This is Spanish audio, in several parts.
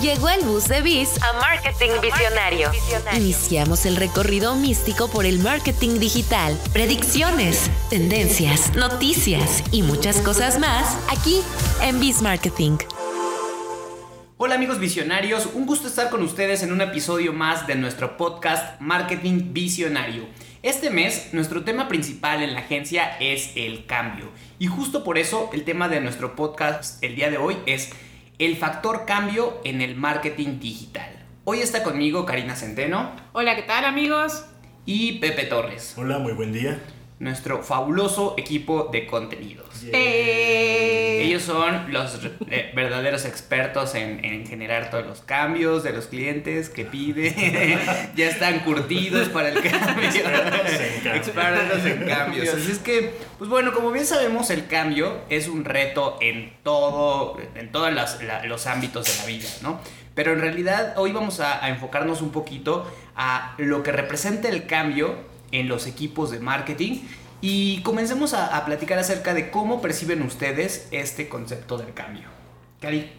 Llegó el bus de Biz a Marketing Visionario. Iniciamos el recorrido místico por el marketing digital, predicciones, tendencias, noticias y muchas cosas más aquí en Biz Marketing. Hola amigos visionarios, un gusto estar con ustedes en un episodio más de nuestro podcast Marketing Visionario. Este mes nuestro tema principal en la agencia es el cambio y justo por eso el tema de nuestro podcast el día de hoy es el factor cambio en el marketing digital. Hoy está conmigo Karina Centeno. Hola, ¿qué tal amigos? Y Pepe Torres. Hola, muy buen día nuestro fabuloso equipo de contenidos. Eh. Ellos son los eh, verdaderos expertos en, generar todos los cambios de los clientes que pide. ya están curtidos para el cambio. expertos en, cambios. Así es que, pues bueno, como bien sabemos, el cambio es un reto en todo, en todos los ámbitos de la vida, ¿no? Pero en realidad hoy vamos a enfocarnos un poquito a lo que representa el cambio en los equipos de marketing y comencemos a, platicar acerca de cómo perciben ustedes este concepto del cambio. Cari.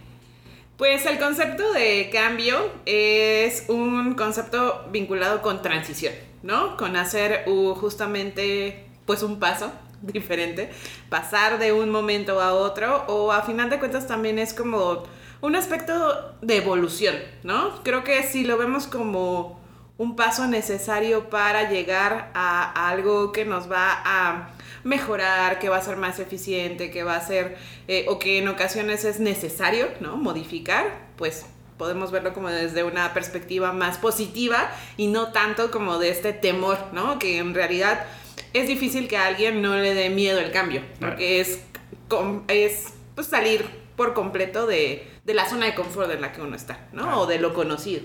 Pues el concepto de cambio es un concepto vinculado con transición, ¿no? Con hacer justamente pues un paso diferente, pasar de un momento a otro o a final de cuentas también es como un aspecto de evolución, ¿no? Creo que si lo vemos como un paso necesario para llegar a, algo que nos va a mejorar, que va a ser más eficiente, que va a ser, eh, o que en ocasiones es necesario, ¿no? Modificar, pues podemos verlo como desde una perspectiva más positiva y no tanto como de este temor, ¿no? Que en realidad es difícil que a alguien no le dé miedo el cambio, porque es, es pues, salir por completo de, de la zona de confort en la que uno está, ¿no? O de lo conocido.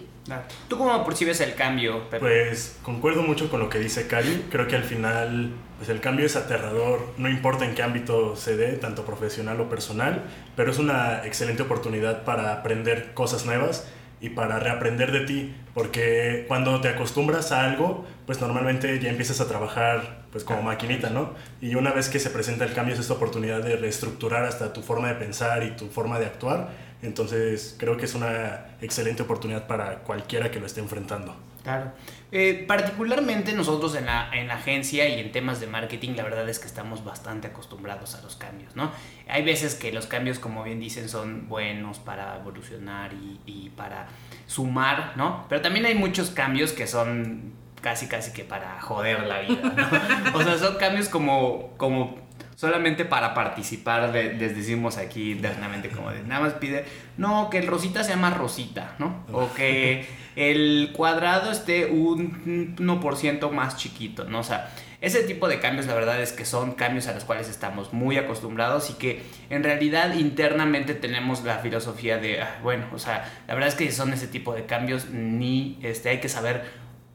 ¿Tú cómo percibes el cambio, Pepe? Pues concuerdo mucho con lo que dice Cari. Creo que al final pues el cambio es aterrador, no importa en qué ámbito se dé, tanto profesional o personal, pero es una excelente oportunidad para aprender cosas nuevas y para reaprender de ti, porque cuando te acostumbras a algo, pues normalmente ya empiezas a trabajar pues como maquinita, ¿no? Y una vez que se presenta el cambio es esta oportunidad de reestructurar hasta tu forma de pensar y tu forma de actuar entonces creo que es una excelente oportunidad para cualquiera que lo esté enfrentando. Claro. Eh, particularmente nosotros en la, en la agencia y en temas de marketing, la verdad es que estamos bastante acostumbrados a los cambios, ¿no? Hay veces que los cambios, como bien dicen, son buenos para evolucionar y, y para sumar, ¿no? Pero también hay muchos cambios que son casi casi que para joder la vida, ¿no? O sea, son cambios como, como solamente para participar, les decimos aquí internamente como de, nada más pide, no, que el rosita se llama rosita, ¿no? O que el cuadrado esté un 1% más chiquito, ¿no? O sea, ese tipo de cambios la verdad es que son cambios a los cuales estamos muy acostumbrados y que en realidad internamente tenemos la filosofía de, ah, bueno, o sea, la verdad es que son ese tipo de cambios, ni este, hay que saber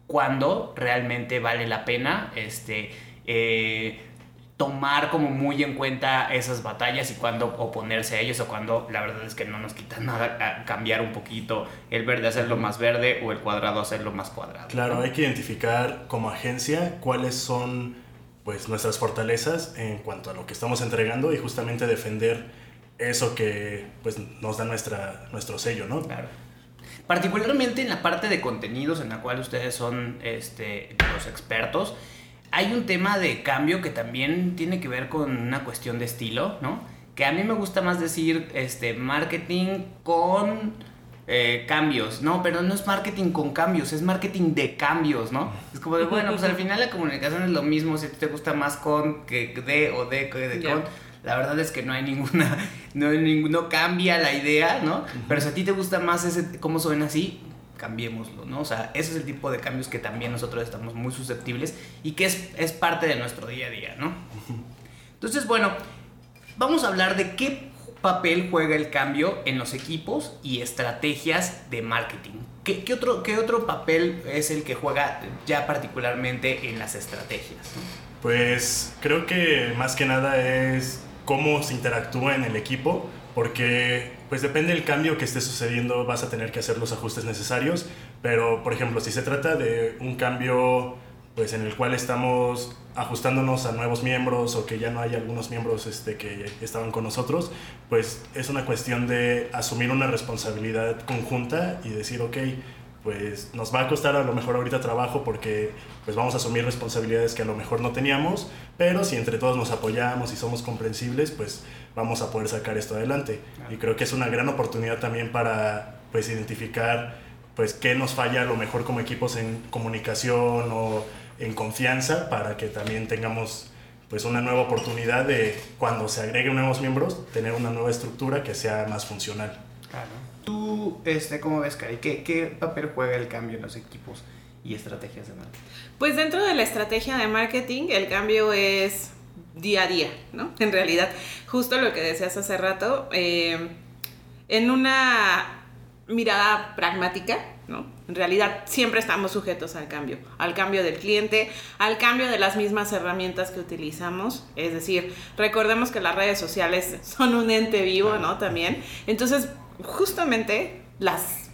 cuándo realmente vale la pena, este, eh, tomar como muy en cuenta esas batallas y cuando oponerse a ellos o cuando la verdad es que no nos quita nada cambiar un poquito el verde hacerlo más verde o el cuadrado hacerlo más cuadrado. Claro, hay que identificar como agencia cuáles son pues nuestras fortalezas en cuanto a lo que estamos entregando y justamente defender eso que pues nos da nuestra, nuestro sello, ¿no? Claro. Particularmente en la parte de contenidos en la cual ustedes son este, los expertos, hay un tema de cambio que también tiene que ver con una cuestión de estilo, ¿no? Que a mí me gusta más decir este, marketing con eh, cambios, ¿no? Pero no es marketing con cambios, es marketing de cambios, ¿no? Es como de, bueno, pues al final la comunicación es lo mismo, si te gusta más con que de o de, que de con. La verdad es que no hay ninguna, no, no cambia la idea, ¿no? Pero si a ti te gusta más ese, cómo suena así, cambiémoslo, ¿no? O sea, ese es el tipo de cambios que también nosotros estamos muy susceptibles y que es, es parte de nuestro día a día, ¿no? Entonces, bueno, vamos a hablar de qué papel juega el cambio en los equipos y estrategias de marketing. ¿Qué, qué otro, qué otro papel es el que juega ya particularmente en las estrategias? Pues creo que más que nada es cómo se interactúa en el equipo, porque pues depende del cambio que esté sucediendo, vas a tener que hacer los ajustes necesarios, pero por ejemplo, si se trata de un cambio pues en el cual estamos ajustándonos a nuevos miembros o que ya no hay algunos miembros este, que estaban con nosotros, pues es una cuestión de asumir una responsabilidad conjunta y decir, ok, pues nos va a costar a lo mejor ahorita trabajo porque pues vamos a asumir responsabilidades que a lo mejor no teníamos, pero si entre todos nos apoyamos y somos comprensibles, pues vamos a poder sacar esto adelante. Y creo que es una gran oportunidad también para pues identificar pues qué nos falla a lo mejor como equipos en comunicación o en confianza para que también tengamos pues una nueva oportunidad de cuando se agreguen nuevos miembros tener una nueva estructura que sea más funcional. Claro. ¿Tú este, cómo ves, Cari? ¿Qué, ¿Qué papel juega el cambio en los equipos y estrategias de marketing? Pues dentro de la estrategia de marketing el cambio es día a día, ¿no? En realidad, justo lo que decías hace rato, eh, en una mirada pragmática, ¿no? En realidad siempre estamos sujetos al cambio, al cambio del cliente, al cambio de las mismas herramientas que utilizamos. Es decir, recordemos que las redes sociales son un ente vivo, ¿no? También. Entonces, justamente las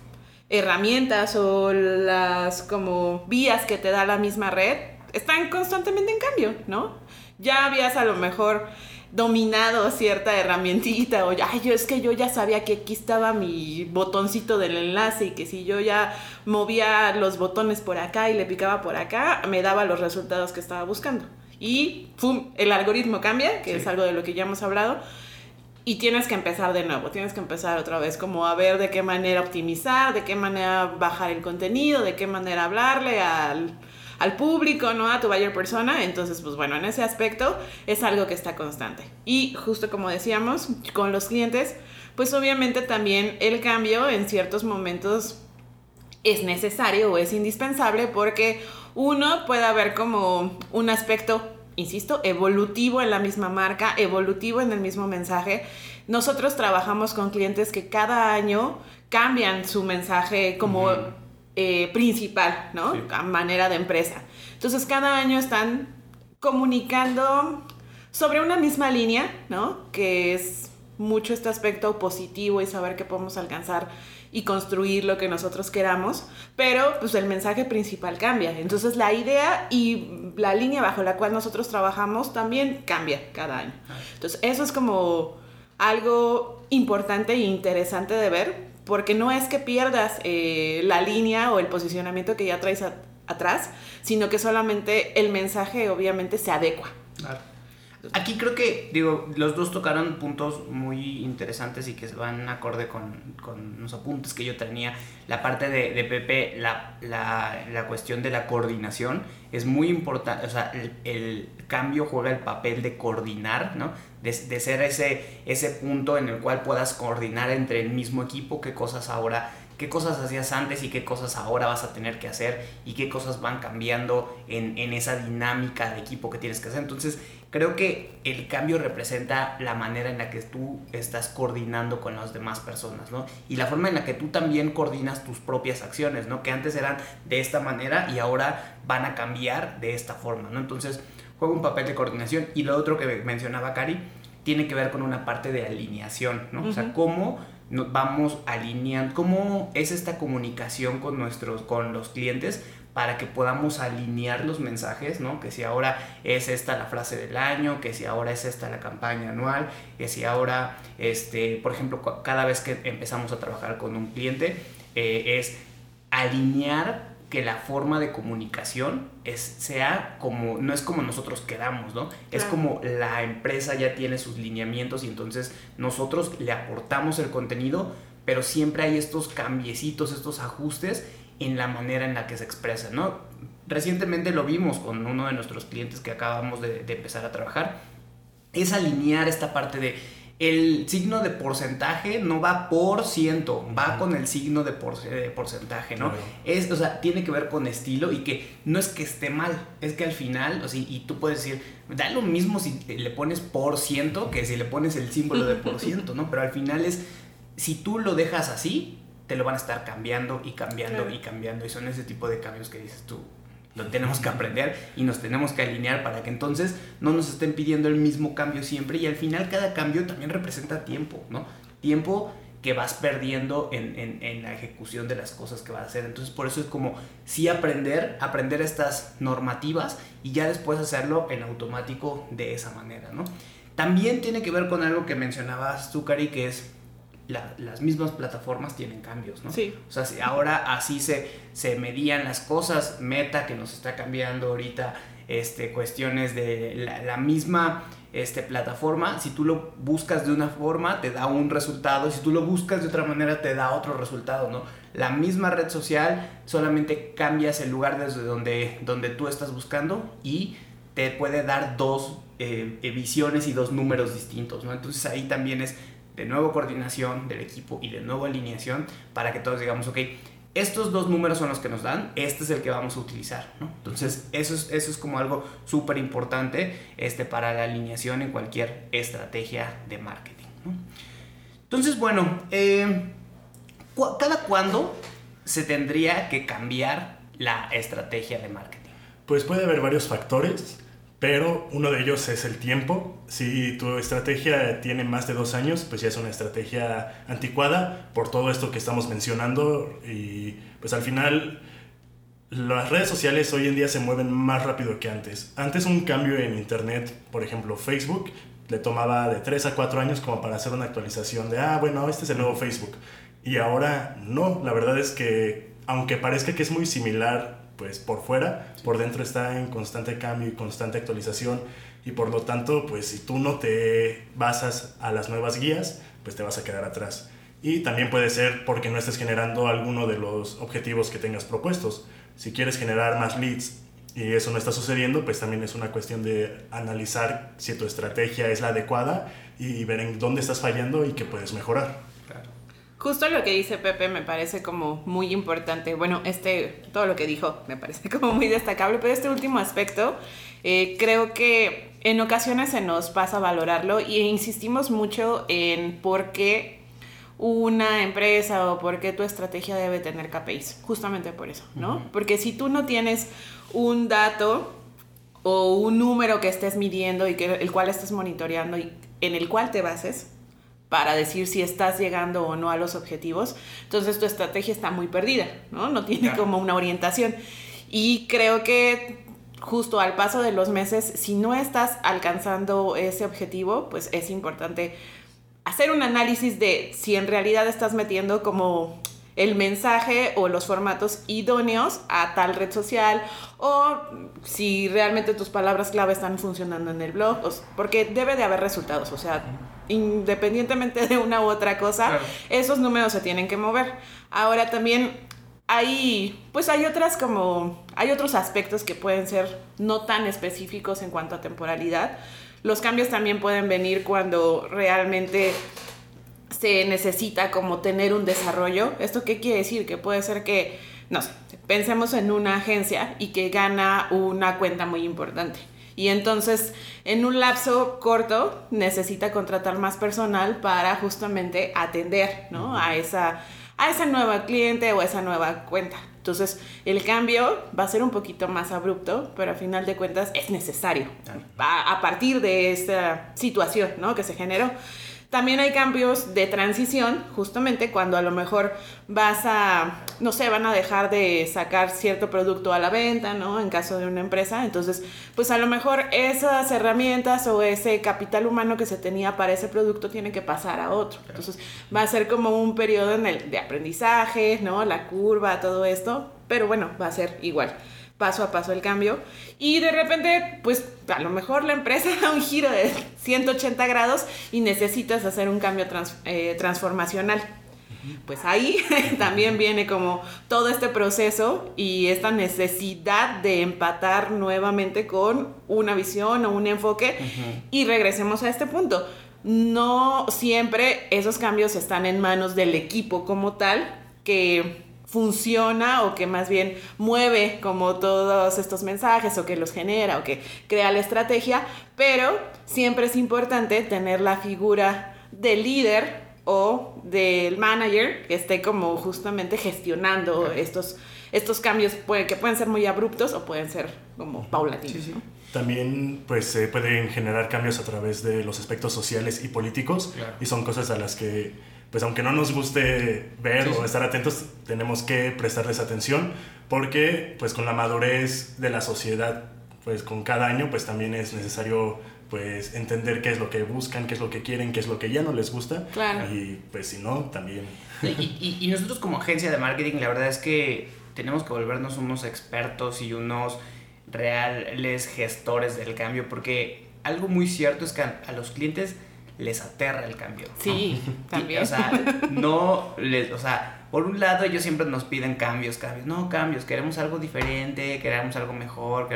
herramientas o las como vías que te da la misma red están constantemente en cambio, ¿no? Ya habías a lo mejor dominado cierta herramientita o ya, yo es que yo ya sabía que aquí estaba mi botoncito del enlace y que si yo ya movía los botones por acá y le picaba por acá, me daba los resultados que estaba buscando. Y ¡pum! el algoritmo cambia, que es algo de lo que ya hemos hablado, y tienes que empezar de nuevo, tienes que empezar otra vez como a ver de qué manera optimizar, de qué manera bajar el contenido, de qué manera hablarle al al público, ¿no? A tu buyer persona. Entonces, pues bueno, en ese aspecto es algo que está constante. Y justo como decíamos, con los clientes, pues obviamente también el cambio en ciertos momentos es necesario o es indispensable porque uno puede haber como un aspecto, insisto, evolutivo en la misma marca, evolutivo en el mismo mensaje. Nosotros trabajamos con clientes que cada año cambian su mensaje como... Eh, principal, ¿no? A manera de empresa. Entonces, cada año están comunicando sobre una misma línea, ¿no? Que es mucho este aspecto positivo y saber que podemos alcanzar y construir lo que nosotros queramos, pero pues el mensaje principal cambia. Entonces la idea y la línea bajo la cual nosotros trabajamos también cambia cada año. Entonces eso es como algo importante e interesante de ver porque no es que pierdas eh, la línea o el posicionamiento que ya traes atrás, sino que solamente el mensaje obviamente se adecua. Aquí creo que, digo, los dos tocaron puntos muy interesantes y que van acorde con, con los apuntes que yo tenía. La parte de, de Pepe, la, la, la, cuestión de la coordinación es muy importante. O sea, el, el, cambio juega el papel de coordinar, ¿no? De, de, ser ese, ese punto en el cual puedas coordinar entre el mismo equipo qué cosas ahora qué cosas hacías antes y qué cosas ahora vas a tener que hacer y qué cosas van cambiando en, en esa dinámica de equipo que tienes que hacer. Entonces, creo que el cambio representa la manera en la que tú estás coordinando con las demás personas, ¿no? Y la forma en la que tú también coordinas tus propias acciones, ¿no? Que antes eran de esta manera y ahora van a cambiar de esta forma, ¿no? Entonces, juega un papel de coordinación. Y lo otro que mencionaba Cari tiene que ver con una parte de alineación, ¿no? O sea, cómo nos vamos alineando, cómo es esta comunicación con nuestros, con los clientes para que podamos alinear los mensajes, ¿no? Que si ahora es esta la frase del año, que si ahora es esta la campaña anual, que si ahora, este, por ejemplo, cada vez que empezamos a trabajar con un cliente, eh, es alinear que la forma de comunicación es, sea como, no es como nosotros queramos, ¿no? Es como la empresa ya tiene sus lineamientos y entonces nosotros le aportamos el contenido, pero siempre hay estos cambiecitos, estos ajustes en la manera en la que se expresa, ¿no? Recientemente lo vimos con uno de nuestros clientes que acabamos de, de empezar a trabajar, es alinear esta parte de el signo de porcentaje no va por ciento, va con el signo de, porcentaje, ¿no? Es, o sea, tiene que ver con estilo y que no es que esté mal, es que al final, o sea, y tú puedes decir, da lo mismo si le pones por ciento que si le pones el símbolo de por ciento, ¿no? Pero al final es, si tú lo dejas así, te lo van a estar cambiando y cambiando y cambiando y son ese tipo de cambios que dices tú, lo tenemos que aprender y nos tenemos que alinear para que entonces no nos estén pidiendo el mismo cambio siempre y al final cada cambio también representa tiempo, ¿no? Tiempo que vas perdiendo en, en, la ejecución de las cosas que vas a hacer. Entonces por eso es como sí aprender, aprender estas normativas y ya después hacerlo en automático de esa manera, ¿no? También tiene que ver con algo que mencionabas tú, Cari, que es las mismas plataformas tienen cambios, ¿no? Sí. O sea, si ahora así se, se medían las cosas, Meta que nos está cambiando ahorita, este, cuestiones de la, misma este, plataforma, si tú lo buscas de una forma, te da un resultado, si tú lo buscas de otra manera, te da otro resultado, ¿no? La misma red social, solamente cambias el lugar desde donde, donde tú estás buscando y te puede dar dos eh, visiones y dos números distintos, ¿no? Entonces ahí también es de nuevo coordinación del equipo y de nuevo alineación para que todos digamos, ok, estos dos números son los que nos dan, este es el que vamos a utilizar. Entonces, eso es, eso es como algo súper importante este, para la alineación en cualquier estrategia de marketing. Entonces, bueno, eh, ¿cada cuándo se tendría que cambiar la estrategia de marketing? Pues puede haber varios factores pero uno de ellos es el tiempo. Si tu estrategia tiene más de dos años, pues ya es una estrategia anticuada por todo esto que estamos mencionando y pues al final las redes sociales hoy en día se mueven más rápido que antes. Antes un cambio en Internet, por ejemplo Facebook, le tomaba de tres a cuatro años como para hacer una actualización de, ah, bueno, este es el nuevo Facebook. Y ahora no, la verdad es que aunque parezca que es muy similar pues por fuera, por dentro está en constante cambio y constante actualización y por lo tanto, pues si tú no te basas a las nuevas guías, pues te vas a quedar atrás. Y también puede ser porque no estés generando alguno de los objetivos que tengas propuestos. Si quieres generar más leads y eso no está sucediendo, pues también es una cuestión de analizar si tu estrategia es la adecuada y ver en dónde estás fallando y qué puedes mejorar. Justo lo que dice Pepe me parece como muy importante. Bueno, este, todo lo que dijo me parece como muy destacable, pero este último aspecto eh, creo que en ocasiones se nos pasa a valorarlo y insistimos mucho en por qué una empresa o por qué tu estrategia debe tener KPIs. Justamente por eso, ¿no? Porque si tú no tienes un dato o un número que estés midiendo y que el cual estés monitoreando y en el cual te bases, para decir si estás llegando o no a los objetivos, entonces tu estrategia está muy perdida, ¿no? No tiene como una orientación. Y creo que justo al paso de los meses, si no estás alcanzando ese objetivo, pues es importante hacer un análisis de si en realidad estás metiendo como el mensaje o los formatos idóneos a tal red social o si realmente tus palabras clave están funcionando en el blog, porque debe de haber resultados, o sea, independientemente de una u otra cosa, esos números se tienen que mover. Ahora también hay, pues hay otras como, hay otros aspectos que pueden ser no tan específicos en cuanto a temporalidad. Los cambios también pueden venir cuando realmente se necesita como tener un desarrollo. ¿Esto qué quiere decir? Que puede ser que, no sé, pensemos en una agencia y que gana una cuenta muy importante. Y entonces, en un lapso corto, necesita contratar más personal para justamente atender ¿no? a, esa, a esa nueva cliente o a esa nueva cuenta. Entonces, el cambio va a ser un poquito más abrupto, pero a final de cuentas es necesario a, a partir de esta situación ¿no? que se generó. También hay cambios de transición, justamente cuando a lo mejor vas a, no sé, van a dejar de sacar cierto producto a la venta, ¿no? En caso de una empresa. Entonces, pues a lo mejor esas herramientas o ese capital humano que se tenía para ese producto tiene que pasar a otro. Entonces, va a ser como un periodo en el, de aprendizaje, ¿no? La curva, todo esto. Pero bueno, va a ser igual paso a paso el cambio. Y de repente, pues a lo mejor la empresa da un giro de 180 grados y necesitas hacer un cambio eh, transformacional. Pues ahí también viene como todo este proceso y esta necesidad de empatar nuevamente con una visión o un enfoque. Y regresemos a este punto. No siempre esos cambios están en manos del equipo como tal, que funciona o que más bien mueve como todos estos mensajes o que los genera o que crea la estrategia, pero siempre es importante tener la figura del líder o del manager que esté como justamente gestionando estos, estos cambios que pueden ser muy abruptos o pueden ser como paulatinos. También pues se pueden generar cambios a través de los aspectos sociales y políticos y son cosas a las que pues aunque no nos guste ver o estar atentos, tenemos que prestarles atención porque pues con la madurez de la sociedad, pues con cada año, pues también es necesario pues entender qué es lo que buscan, qué es lo que quieren, qué es lo que ya no les gusta. Claro. Y pues si no, también. Y, y, nosotros como agencia de marketing, la verdad es que tenemos que volvernos unos expertos y unos reales gestores del cambio, porque algo muy cierto es que a, los clientes les aterra el cambio. Sí, también. o sea, no les, o sea, por un lado ellos siempre nos piden cambios, cambios, no cambios, queremos algo diferente, queremos algo mejor,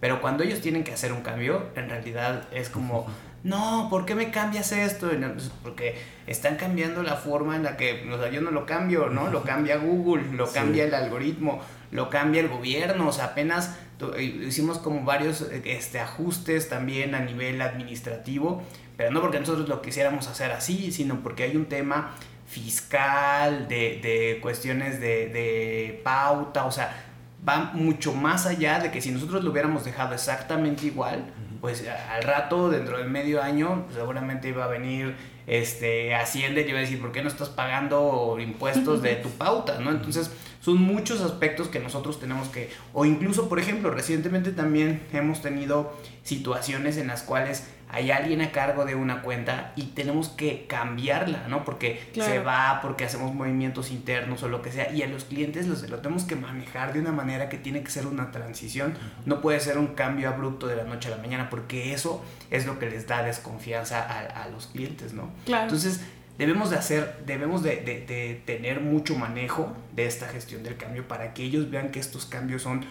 pero cuando ellos tienen que hacer un cambio, en realidad es como, no, ¿por qué me cambias esto? Pues, porque están cambiando la forma en la que, o sea, yo no lo cambio, ¿no? Lo cambia Google, lo cambia el algoritmo, lo cambia el gobierno, o sea, apenas hicimos como varios este, ajustes también a nivel administrativo, pero no porque nosotros lo quisiéramos hacer así, sino porque hay un tema fiscal, de, de cuestiones de, de pauta, o sea, va mucho más allá de que si nosotros lo hubiéramos dejado exactamente igual, pues al rato, dentro del medio año, seguramente iba a venir este, Hacienda y iba a decir, ¿por qué no estás pagando impuestos de tu pauta? ¿no? Entonces, son muchos aspectos que nosotros tenemos que, o incluso, por ejemplo, recientemente también hemos tenido situaciones en las cuales hay alguien a cargo de una cuenta y tenemos que cambiarla, ¿no? Porque se va, porque hacemos movimientos internos o lo que sea, y a los clientes los, lo tenemos que manejar de una manera que tiene que ser una transición, no puede ser un cambio abrupto de la noche a la mañana, porque eso es lo que les da desconfianza a, los clientes, ¿no? Claro. Entonces, debemos de hacer, debemos de, de, tener mucho manejo de esta gestión del cambio para que ellos vean que estos cambios son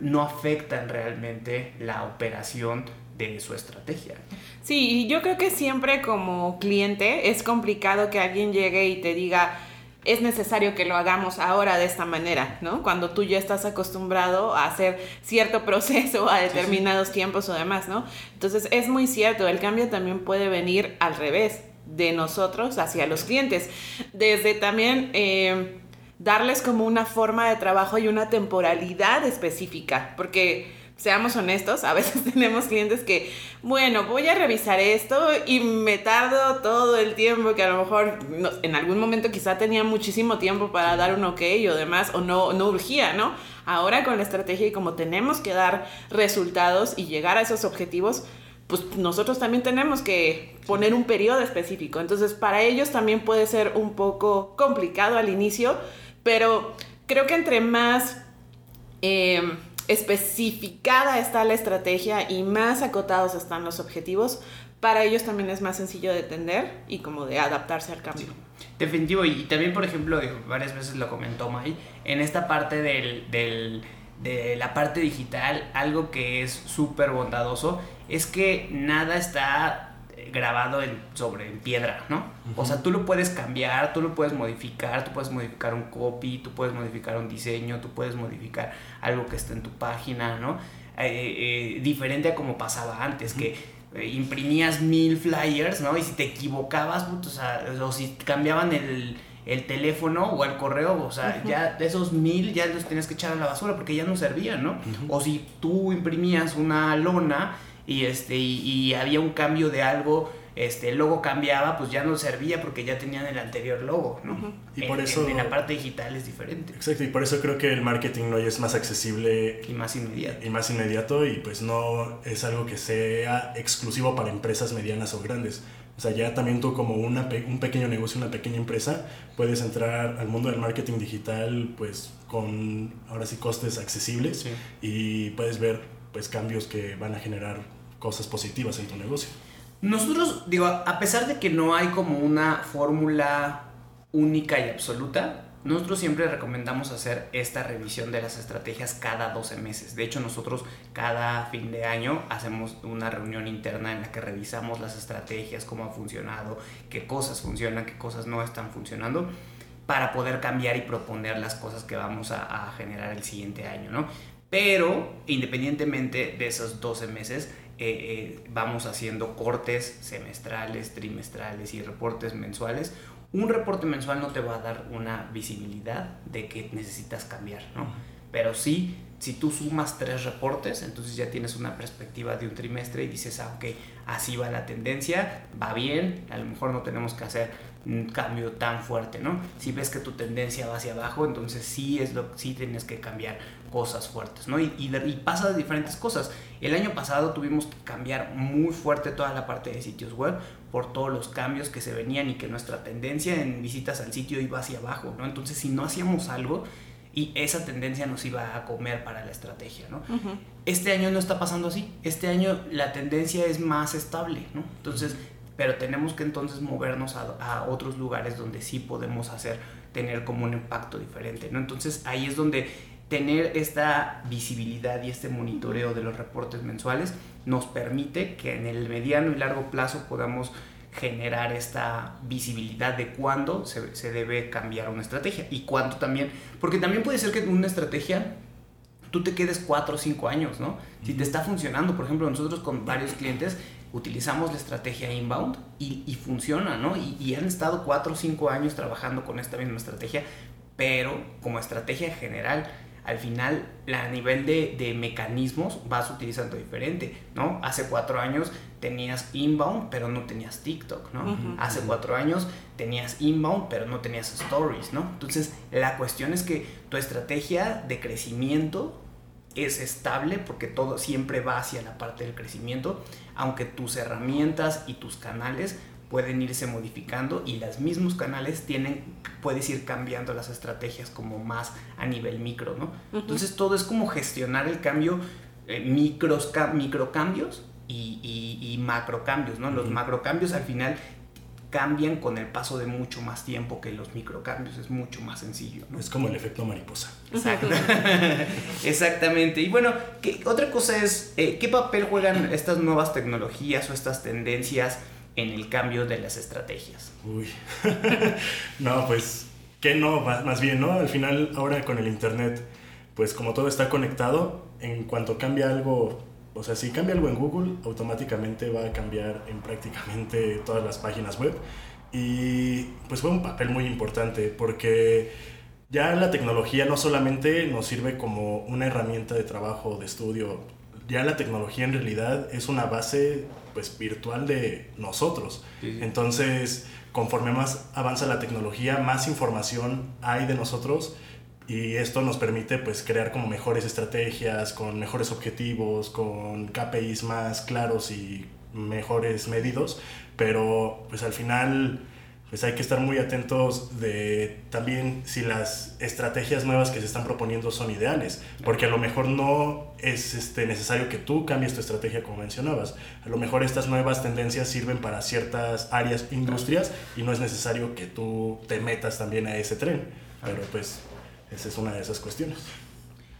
no afectan realmente la operación de su estrategia. Sí, yo creo que siempre como cliente es complicado que alguien llegue y te diga, es necesario que lo hagamos ahora de esta manera, ¿no? Cuando tú ya estás acostumbrado a hacer cierto proceso a determinados tiempos o demás, ¿no? Entonces es muy cierto, el cambio también puede venir al revés, de nosotros hacia los clientes. Desde también... Eh, darles como una forma de trabajo y una temporalidad específica, porque seamos honestos, a veces tenemos clientes que, bueno, voy a revisar esto y me tardo todo el tiempo que a lo mejor en algún momento quizá tenía muchísimo tiempo para dar un ok o demás, o no, no urgía, ¿no? Ahora con la estrategia y como tenemos que dar resultados y llegar a esos objetivos, pues nosotros también tenemos que poner un periodo específico. Entonces, para ellos también puede ser un poco complicado al inicio, pero creo que entre más... Eh, especificada está la estrategia y más acotados están los objetivos, para ellos también es más sencillo de entender y como de adaptarse al cambio. Definitivo, y también, por ejemplo, varias veces lo comentó May, en esta parte del, del, de la parte digital, algo que es súper bondadoso es que nada está grabado en, sobre en piedra, ¿no? O sea, tú lo puedes cambiar, tú lo puedes modificar, tú puedes modificar un copy, tú puedes modificar un diseño, tú puedes modificar algo que está en tu página, ¿no? Eh, eh, diferente a como pasaba antes, que eh, imprimías mil flyers, ¿no? Y si te equivocabas, o, sea, o si cambiaban el, el teléfono o el correo, o sea, ya de esos mil ya los tenías que echar a la basura porque ya no servían, ¿no? O si tú imprimías una lona y, este, y, había un cambio de algo, este, el logo cambiaba, pues ya no servía porque ya tenían el anterior logo, ¿no? Y por eso... En, la parte digital es diferente. Exacto, y por eso creo que el marketing hoy es más accesible. Y más inmediato. Y más inmediato, y pues no es algo que sea exclusivo para empresas medianas o grandes. O sea, ya también tú como una, un pequeño negocio, una pequeña empresa, puedes entrar al mundo del marketing digital pues con ahora sí costes accesibles y puedes ver pues cambios que van a generar cosas positivas en tu negocio. Nosotros, digo, a pesar de que no hay como una fórmula única y absoluta, nosotros siempre recomendamos hacer esta revisión de las estrategias cada 12 meses. De hecho, nosotros cada fin de año hacemos una reunión interna en la que revisamos las estrategias, cómo ha funcionado, qué cosas funcionan, qué cosas no están funcionando, para poder cambiar y proponer las cosas que vamos a, a generar el siguiente año, ¿no? Pero, independientemente de esos 12 meses, eh, eh, vamos haciendo cortes semestrales, trimestrales y reportes mensuales. Un reporte mensual no te va a dar una visibilidad de que necesitas cambiar, ¿no? Pero sí, si tú sumas tres reportes, entonces ya tienes una perspectiva de un trimestre y dices, ah, ok, así va la tendencia, va bien, a lo mejor no tenemos que hacer un cambio tan fuerte, ¿no? Si ves que tu tendencia va hacia abajo, entonces sí es lo sí tienes que cambiar cosas fuertes, ¿no? Y, y, y, pasa de diferentes cosas. El año pasado tuvimos que cambiar muy fuerte toda la parte de sitios web por todos los cambios que se venían y que nuestra tendencia en visitas al sitio iba hacia abajo, ¿no? Entonces si no hacíamos algo y esa tendencia nos iba a comer para la estrategia, ¿no? Este año no está pasando así. Este año la tendencia es más estable, ¿no? Entonces pero tenemos que entonces movernos a, otros lugares donde sí podemos hacer, tener como un impacto diferente, ¿no? Entonces ahí es donde tener esta visibilidad y este monitoreo de los reportes mensuales nos permite que en el mediano y largo plazo podamos generar esta visibilidad de cuándo se, se debe cambiar una estrategia y cuánto también, porque también puede ser que una estrategia tú te quedes cuatro o cinco años, ¿no? Si te está funcionando, por ejemplo, nosotros con varios clientes utilizamos la estrategia inbound y, funciona, ¿no? Y, han estado cuatro o cinco años trabajando con esta misma estrategia, pero como estrategia general, al final a nivel de, mecanismos vas utilizando diferente, ¿no? Hace cuatro años tenías inbound, pero no tenías TikTok, ¿no? Hace cuatro años tenías inbound, pero no tenías stories, ¿no? Entonces, la cuestión es que tu estrategia de crecimiento es estable porque todo siempre va hacia la parte del crecimiento, aunque tus herramientas y tus canales pueden irse modificando y los mismos canales tienen, puedes ir cambiando las estrategias como más a nivel micro, ¿no? Entonces todo es como gestionar el cambio, eh, micros, micro cambios y, y, macro cambios, ¿no? Los macro cambios al final cambian con el paso de mucho más tiempo que los microcambios, es mucho más sencillo. Es como el efecto mariposa. Exacto. Exactamente. Y bueno, ¿qué, otra cosa es, eh, ¿qué papel juegan estas nuevas tecnologías o estas tendencias en el cambio de las estrategias? Uy, no, pues, ¿qué no? Más bien, ¿no? Al final, ahora con el Internet, pues como todo está conectado, en cuanto cambia algo o sea, si cambia algo en Google, automáticamente va a cambiar en prácticamente todas las páginas web. Y pues fue un papel muy importante porque ya la tecnología no solamente nos sirve como una herramienta de trabajo, de estudio, ya la tecnología en realidad es una base pues virtual de nosotros. Entonces, conforme más avanza la tecnología, más información hay de nosotros y esto nos permite pues crear como mejores estrategias, con mejores objetivos, con KPIs más claros y mejores medidos, pero pues al final pues hay que estar muy atentos de también si las estrategias nuevas que se están proponiendo son ideales, porque a lo mejor no es este, necesario que tú cambies tu estrategia como mencionabas, a lo mejor estas nuevas tendencias sirven para ciertas áreas, industrias, y no es necesario que tú te metas también a ese tren, pero pues esa es una de esas cuestiones.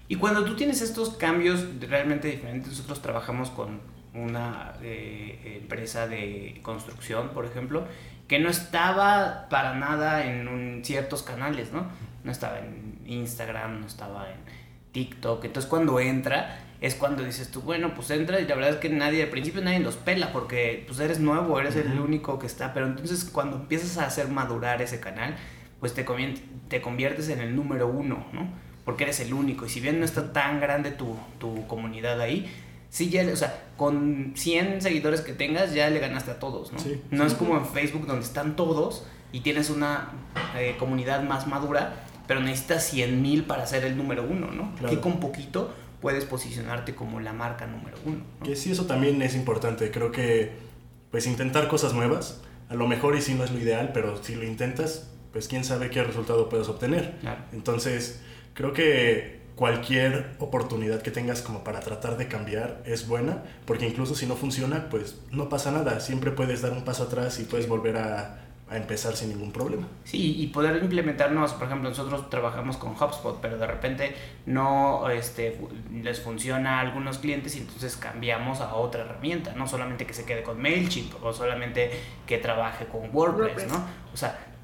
Y cuando tú tienes estos cambios realmente diferentes, nosotros trabajamos con una eh, empresa de construcción, por ejemplo, que no estaba para nada en ciertos canales, ¿no? No estaba en Instagram, no estaba en TikTok. Entonces cuando entra, es cuando dices tú, bueno, pues entra y la verdad es que nadie, al principio nadie los pela porque pues eres nuevo, eres el único que está, pero entonces cuando empiezas a hacer madurar ese canal, pues te, te conviertes en el número uno, ¿no? Porque eres el único. Y si bien no está tan grande tu, tu comunidad ahí, sí ya, o sea, con 100 seguidores que tengas ya le ganaste a todos, ¿no? No es como en Facebook donde están todos y tienes una eh, comunidad más madura, pero necesitas 100 mil para ser el número uno, ¿no? Que con poquito puedes posicionarte como la marca número uno. Que sí, eso también es importante. Creo que, pues, intentar cosas nuevas, a lo mejor y si no es lo ideal, pero si lo intentas, pues quién sabe qué resultado puedes obtener. Entonces, creo que cualquier oportunidad que tengas como para tratar de cambiar es buena, porque incluso si no funciona, pues no pasa nada, siempre puedes dar un paso atrás y puedes volver a, a empezar sin ningún problema. Sí, y poder implementarnos, por ejemplo, nosotros trabajamos con HubSpot, pero de repente no este, les funciona a algunos clientes y entonces cambiamos a otra herramienta, no solamente que se quede con MailChimp o solamente que trabaje con WordPress, WordPress. ¿no? O sea,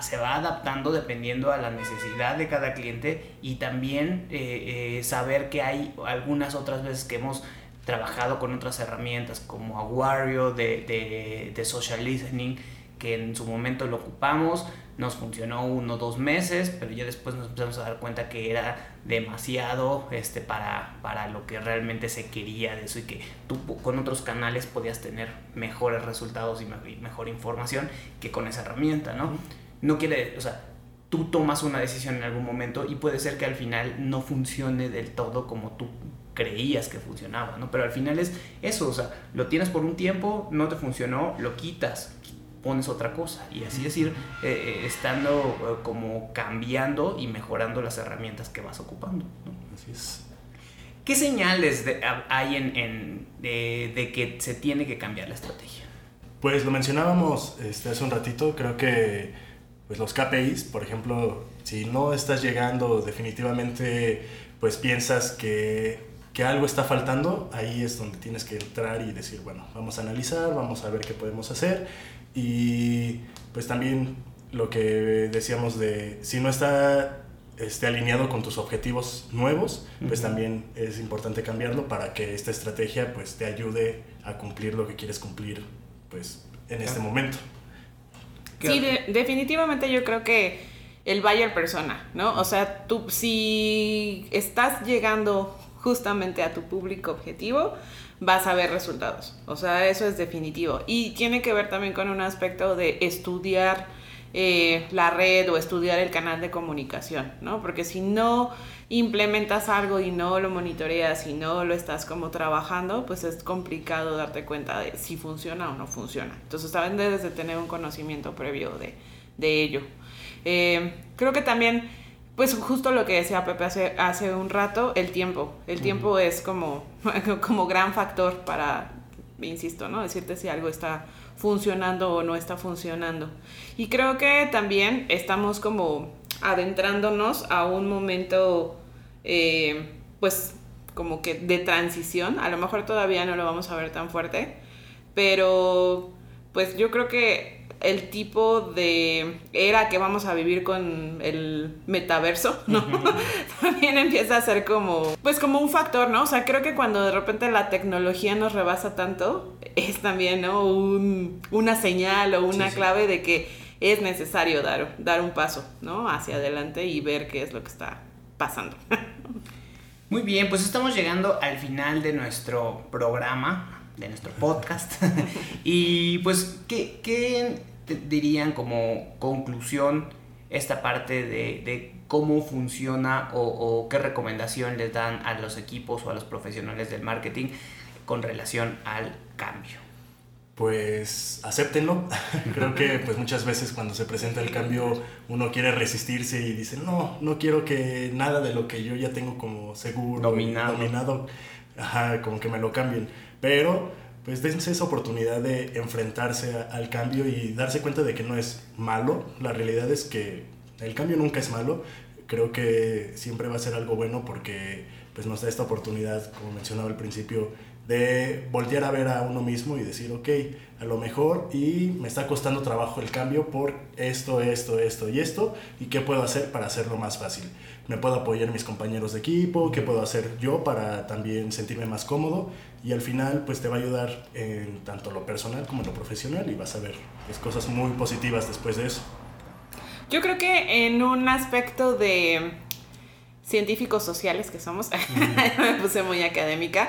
se va adaptando dependiendo a la necesidad de cada cliente y también eh, eh, saber que hay algunas otras veces que hemos trabajado con otras herramientas como Aguario de, de, de social listening que en su momento lo ocupamos, nos funcionó uno o dos meses, pero ya después nos empezamos a dar cuenta que era demasiado este, para, para lo que realmente se quería de eso y que tú con otros canales podías tener mejores resultados y mejor información que con esa herramienta, ¿no? No quiere, o sea, tú tomas una decisión en algún momento y puede ser que al final no funcione del todo como tú creías que funcionaba, ¿no? Pero al final es eso, o sea, lo tienes por un tiempo, no te funcionó, lo quitas, pones otra cosa y así es ir eh, eh, estando eh, como cambiando y mejorando las herramientas que vas ocupando. ¿no? Así es. ¿Qué señales hay en, de, que se tiene que cambiar la estrategia? Pues lo mencionábamos este, hace un ratito, creo que pues los KPIs, por ejemplo, si no estás llegando definitivamente, pues piensas que que algo está faltando, ahí es donde tienes que entrar y decir, bueno, vamos a analizar, vamos a ver qué podemos hacer. Y pues también lo que decíamos de, si no está este, alineado con tus objetivos nuevos, pues también es importante cambiarlo para que esta estrategia pues te ayude a cumplir lo que quieres cumplir pues en este momento. Sí, definitivamente yo creo que el buyer persona, ¿no? O sea, tú si estás llegando justamente a tu público objetivo, vas a ver resultados. O sea, eso es definitivo. Y tiene que ver también con un aspecto de estudiar eh, la red o estudiar el canal de comunicación, ¿no? Porque si no implementas algo y no lo monitoreas y no lo estás como trabajando, pues es complicado darte cuenta de si funciona o no funciona. Entonces también debes de tener un conocimiento previo de, ello. Eh, creo que también pues justo lo que decía Pepe hace, hace un rato, el tiempo. El tiempo es como, como gran factor para, insisto, ¿no? Decirte si algo está funcionando o no está funcionando. Y creo que también estamos como adentrándonos a un momento, eh, pues como que de transición. A lo mejor todavía no lo vamos a ver tan fuerte, pero pues yo creo que el tipo de era que vamos a vivir con el metaverso, ¿no? También empieza a ser como, pues como un factor, ¿no? O sea, creo que cuando de repente la tecnología nos rebasa tanto, es también, ¿no? una señal o una clave de que es necesario dar, dar un paso, ¿no? Hacia adelante y ver qué es lo que está pasando. Muy bien, pues estamos llegando al final de nuestro programa de nuestro podcast. y pues, ¿qué, ¿qué, dirían como conclusión esta parte de, cómo funciona o, qué recomendación les dan a los equipos o a los profesionales del marketing con relación al cambio? Pues acéptenlo. Creo que pues muchas veces cuando se presenta el cambio uno quiere resistirse y dice, no, no quiero que nada de lo que yo ya tengo como seguro, dominado, dominado como que me lo cambien. Pero pues dense esa oportunidad de enfrentarse al cambio y darse cuenta de que no es malo. La realidad es que el cambio nunca es malo. Creo que siempre va a ser algo bueno porque pues nos da esta oportunidad, como mencionaba al principio, de voltear a ver a uno mismo y decir, ok, a lo mejor y me está costando trabajo el cambio por esto, esto, esto y esto, y qué puedo hacer para hacerlo más fácil. Me puedo apoyar mis compañeros de equipo, qué puedo hacer yo para también sentirme más cómodo y al final pues te va a ayudar en tanto lo personal como lo profesional y vas a ver pues, cosas muy positivas después de eso. Yo creo que en un aspecto de científicos sociales que somos, me puse muy académica,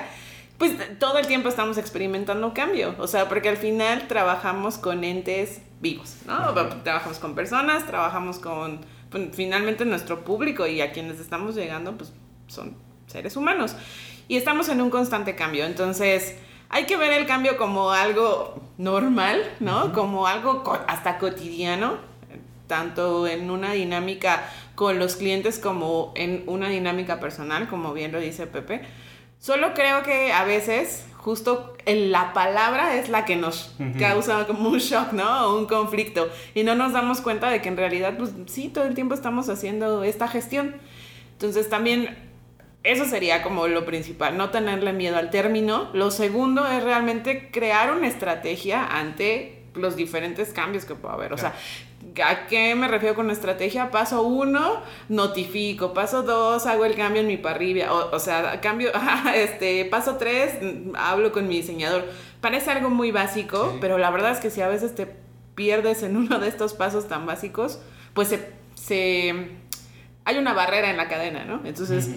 pues todo el tiempo estamos experimentando cambio, o sea, porque al final trabajamos con entes vivos, ¿no? Trabajamos con personas, trabajamos con pues, finalmente nuestro público y a quienes estamos llegando, pues son seres humanos. Y estamos en un constante cambio, entonces hay que ver el cambio como algo normal, ¿no? Como algo hasta cotidiano, tanto en una dinámica con los clientes como en una dinámica personal, como bien lo dice Pepe. Solo creo que a veces justo la palabra es la que nos causa como un shock, ¿no? O un conflicto. Y no nos damos cuenta de que en realidad, pues sí, todo el tiempo estamos haciendo esta gestión. Entonces también eso sería como lo principal, no tenerle miedo al término. Lo segundo es realmente crear una estrategia ante los diferentes cambios que pueda haber. O sea, ¿A qué me refiero con estrategia? Paso uno, notifico. Paso dos, hago el cambio en mi parrilla. O, sea, cambio, este, paso tres, hablo con mi diseñador. Parece algo muy básico, pero la verdad es que si a veces te pierdes en uno de estos pasos tan básicos, pues se, hay una barrera en la cadena, ¿no? Entonces,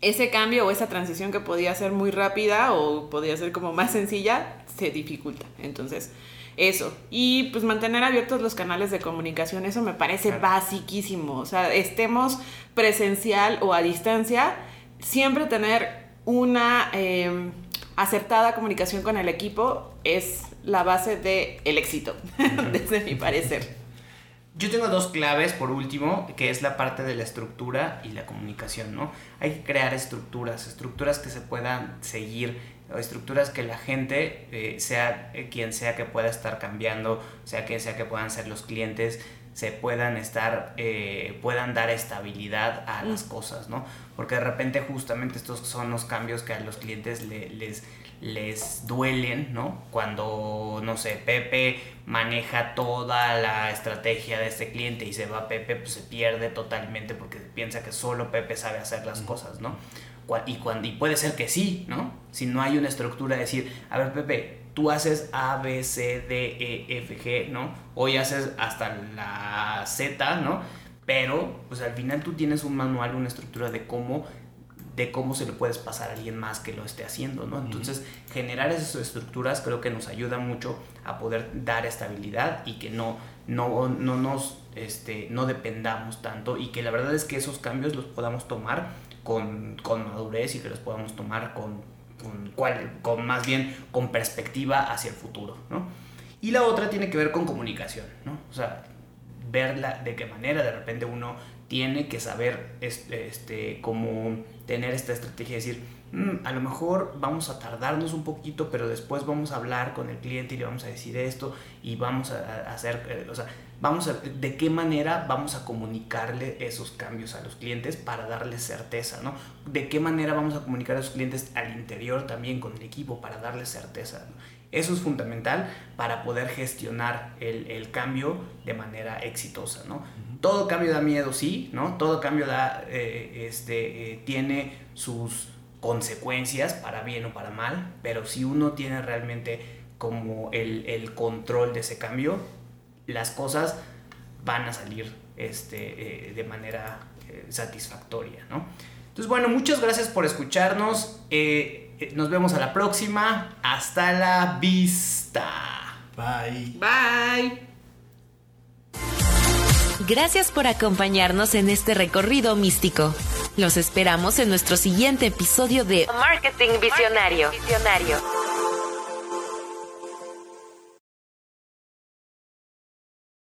ese cambio o esa transición que podía ser muy rápida o podía ser como más sencilla, se dificulta. Entonces, eso. Y pues mantener abiertos los canales de comunicación, eso me parece basiquísimo. O sea, estemos presencial o a distancia, siempre tener una em, acertada comunicación con el equipo es la base del el éxito, desde mi parecer. Yo tengo dos claves, por último, que es la parte de la estructura y la comunicación, ¿no? Hay que crear estructuras, estructuras que se puedan seguir, estructuras que la gente, eh, sea eh, quien sea que pueda estar cambiando, sea quien sea que puedan ser los clientes, se puedan estar, eh, puedan dar estabilidad a las cosas, ¿no? Porque de repente justamente estos son los cambios que a los clientes les, les duelen, ¿no? Cuando, no sé, Pepe maneja toda la estrategia de este cliente y se va Pepe, pues se pierde totalmente porque piensa que solo Pepe sabe hacer las cosas, ¿no? Y, cuando, y puede ser que sí, ¿no? Si no hay una estructura de decir, a ver Pepe, tú haces A, B, C, D, E, F, G, ¿no? Hoy haces hasta la Z, ¿no? Pero, pues al final tú tienes un manual, una estructura de cómo de cómo se lo puedes pasar a alguien más que lo esté haciendo, ¿no? Entonces, generar esas estructuras creo que nos ayuda mucho a poder dar estabilidad y que no, no, no nos, este, no dependamos tanto y que la verdad es que esos cambios los podamos tomar con, con madurez y que los podamos tomar con, con, con más bien con perspectiva hacia el futuro, ¿no? Y la otra tiene que ver con comunicación, ¿no? O sea, verla de qué manera de repente uno tiene que saber este, este, cómo tener esta estrategia de decir, mm, a lo mejor vamos a tardarnos un poquito, pero después vamos a hablar con el cliente y le vamos a decir esto y vamos a, hacer, eh, o sea, vamos a, de qué manera vamos a comunicarle esos cambios a los clientes para darles certeza, ¿no? De qué manera vamos a comunicar a esos clientes al interior también con el equipo para darles certeza. Eso es fundamental para poder gestionar el, el cambio de manera exitosa, ¿no? Todo cambio da miedo, sí, ¿no? Todo cambio da, eh, este, eh, tiene sus consecuencias para bien o para mal, pero si uno tiene realmente como el, el control de ese cambio, las cosas van a salir este, eh, de manera satisfactoria, ¿no? Entonces, bueno, muchas gracias por escucharnos. nos vemos a la próxima. Hasta la vista. Bye. Bye. Gracias por acompañarnos en este recorrido místico. Los esperamos en nuestro siguiente episodio de Marketing Visionario.